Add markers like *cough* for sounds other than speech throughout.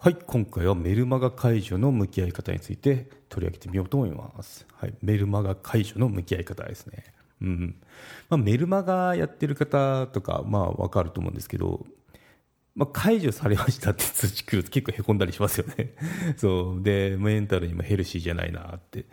はい、今回はメルマガ解除の向き合い方について取り上げてみようと思います。はい、メルマガ解除の向き合い方ですね。うん。まあ、メルマガやってる方とか、まあ、わかると思うんですけど、まあ、解除されましたって通知来ると結構へこんだりしますよね。*laughs* そう。で、メンタルにもヘルシーじゃないなって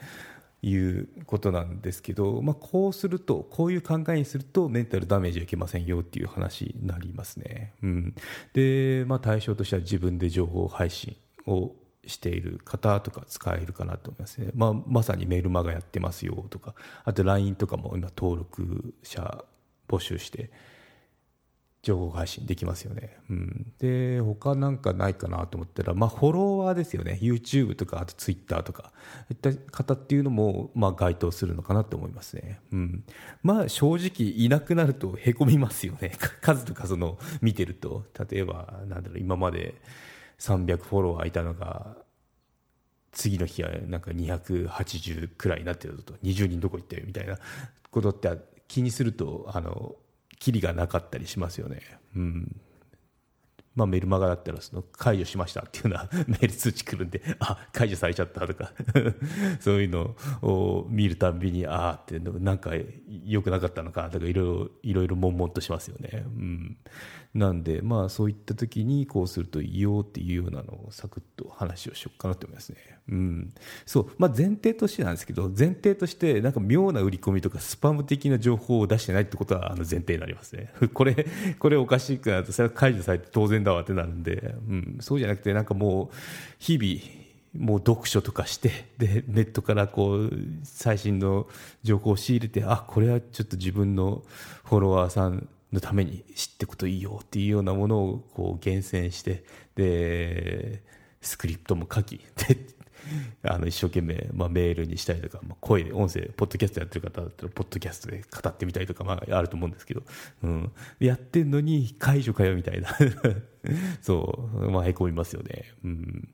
いうことなんですけど、まあ、こうすると、こういう考えにするとメンタルダメージはいけませんよっていう話になりますね。うん。で、まあ、対象としては自分で情報配信をしている方とか使えるかなと思いますね。まあ、まさにメルマガやってますよとか、あと LINE とかも今登録者募集して、情報配信できますよね。うん、で、他なんかないかなと思ったら、まあ、フォロワーですよね。YouTube とか、あと Twitter とか、いった方っていうのも、まあ、該当するのかなと思いますね。うん。まあ、正直、いなくなるとへこみますよね。*laughs* 数とか、その、見てると。例えば、なんだろう、今まで300フォロワーいたのが、次の日はなんか280くらいになってると、20人どこ行ったよみたいなことって気にすると、あの、キリがなかったりしますよね。うん。まあメルマガだったらその解除しましたっていうような *laughs* メール通知来るんで、あ、解除されちゃったとか、*laughs* そういうのを見るたびに、ああって、なんか良くなかったのかとかいろいろ、いろ悶々としますよね。うん。なんで、まあそういった時にこうするといいよっていうようなのをサクッと話をしようかなと思いますね。うん。そう。まあ前提としてなんですけど、前提としてなんか妙な売り込みとかスパム的な情報を出してないってことはあの前提になりますね。*laughs* これ、これおかしくなると、それは解除されて当然だわってなるんで、うん。そうじゃなくてなんかもう日々、もう読書とかしてでネットからこう最新の情報を仕入れてあこれはちょっと自分のフォロワーさんのために知っておくといいよっていうようなものをこう厳選してでスクリプトも書きで *laughs* あの一生懸命、まあ、メールにしたりとか、まあ、声で音声ポッドキャストやってる方だったらポッドキャストで語ってみたりとか、まあ、あると思うんですけど、うん、やってんのに解除かよみたいな。*laughs* そう、まあ、へこみますよね。うん。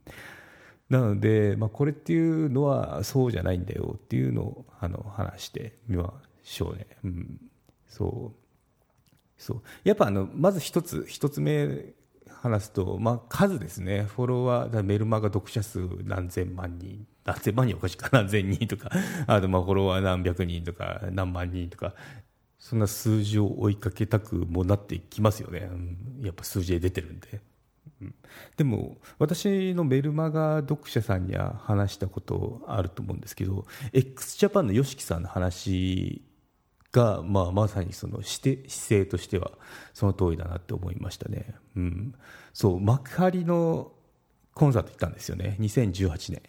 なので、まあ、これっていうのはそうじゃないんだよっていうのをあの話してみましょうね。うん、そう。そう。やっぱあのまず一つ一つ目話すと、まあ、数ですね、フォロワー、メルマガ読者数何千万人、何千万人おかしいか、*laughs* 何千人とか、あとまあフォロワー何百人とか、何万人とか、そんな数字を追いかけたくもなってきますよね、うん、やっぱ数字で出てるんで。でも私のメルマガ読者さんには話したことあると思うんですけど x ジャパンの YOSHIKI さんの話が、まあ、まさにそのして姿勢としてはその通りだなって思いましたね、うん、そう幕張のコンサート行ったんですよね。2018年。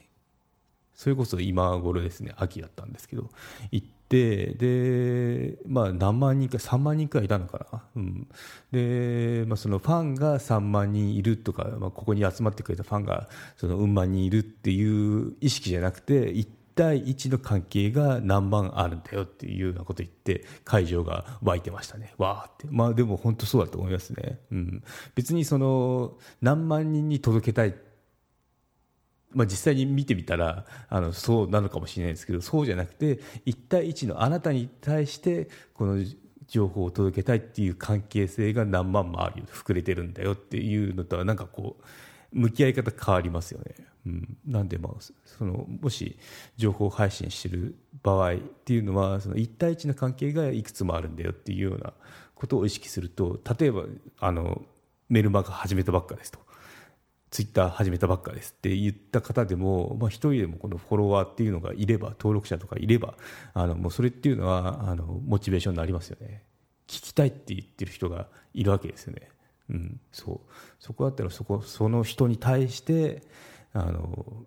それこそ今頃ですね。秋だったんですけど。行ってで、まあ、何万人か3万人くらいいたのかな、うん。でまあ、そのファンが3万人いるとか、まあ、ここに集まってくれたファンがそのうん万人いるっていう意識じゃなくて1対1の関係が何万あるんだよっていうようなこと言って会場が湧いてましたね。わーって、まあ、でも本当そうだと思いますね、うん、別にその何万人に届けたい。まあ、実際に見てみたらあのそうなのかもしれないですけどそうじゃなくて1対1のあなたに対してこの情報を届けたいっていう関係性が何万もあるよ膨れてるんだよっていうのとはなんかこう向き合い方変わりますよね、うん、なんでまあそのもし情報配信してる場合っていうのはその1対1の関係がいくつもあるんだよっていうようなことを意識すると例えばあのメルマガ始めたばっかですとツイッター始めたばっかですって言った方でも、まあ、一人でもこのフォロワーっていうのがいれば、登録者とかいれば、あのもうそれっていうのはあのモチベーションになりますよね。聞きたいって言ってる人がいるわけですよね。うん、そう。そこだったらそこその人に対してあの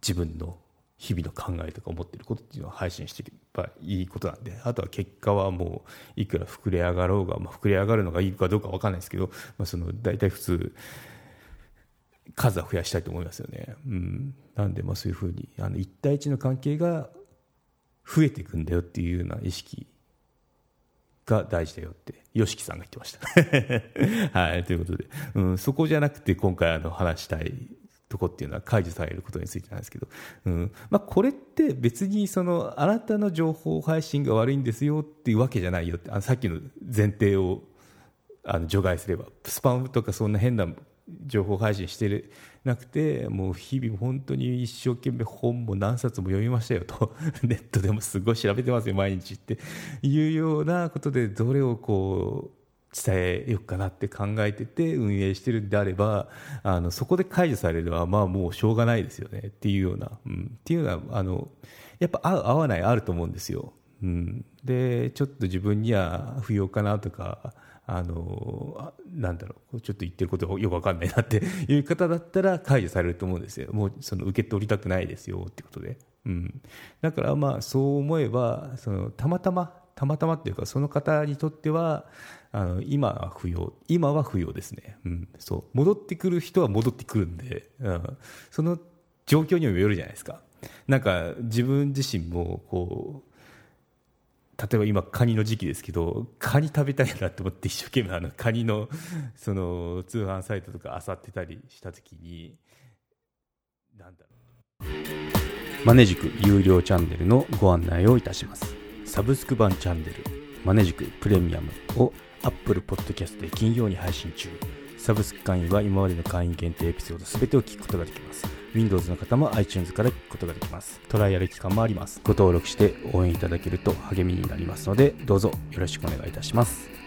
自分の日々の考えとか思ってることっていうのを配信していけばいいことなんであとは結果はもういくら膨れ上がろうが、まあ、膨れ上がるのがいいかどうか分かんないですけど、まあ、その大体普通数は増やしたいと思いますよね、うん、なんでまあそういうふうにあの1対1の関係が増えていくんだよっていうような意識が大事だよってよしきさんが言ってました。*laughs* はい、ということで、うん、そこじゃなくて今回あの話したいとこっていうのは解除されることについてなんですけど、うんまあ、これって別にそのあなたの情報配信が悪いんですよっていうわけじゃないよってあのさっきの前提をあの除外すればスパムとかそんな変な情報配信してなくてもう日々本当に一生懸命本も何冊も読みましたよと *laughs* ネットでもすごい調べてますよ毎日っていうようなことでどれをこう伝えようかなって考えてて運営してるんであればあのそこで解除されるのはまあもうしょうがないですよねっていうような、うん、っていうのはあのやっぱ合う合わないあると思うんですよ。うん、でちょっと自分には不要かなとかあのなんだろうちょっと言ってることがよく分かんないなって *laughs* いう方だったら解除されると思うんですよ。もうその受け取りたくないですよってことで、うん、だからまあそう思えばそのたまたまたまたまっていうかその方にとってはあの今は不要今は不要ですね、うん、そう。戻ってくる人は戻ってくるんで、うん、その状況にもよるじゃないですか。なんか自分自身もこう例えば今カニの時期ですけどカニ食べたいなと思って一生懸命あのカニのその通販サイトとか漁ってたりした時になんだろうマネジク有料チャンネルのご案内をいたしますサブスク版チャンネルマネジクプレミアムを Apple Podcast で金曜に配信中。サブスク会員は今までの会員限定エピソード全てを聞くことができます。Windows の方も iTunes から聞くことができます。トライアル期間もあります。ご登録して応援いただけると励みになりますので、どうぞよろしくお願いいたします。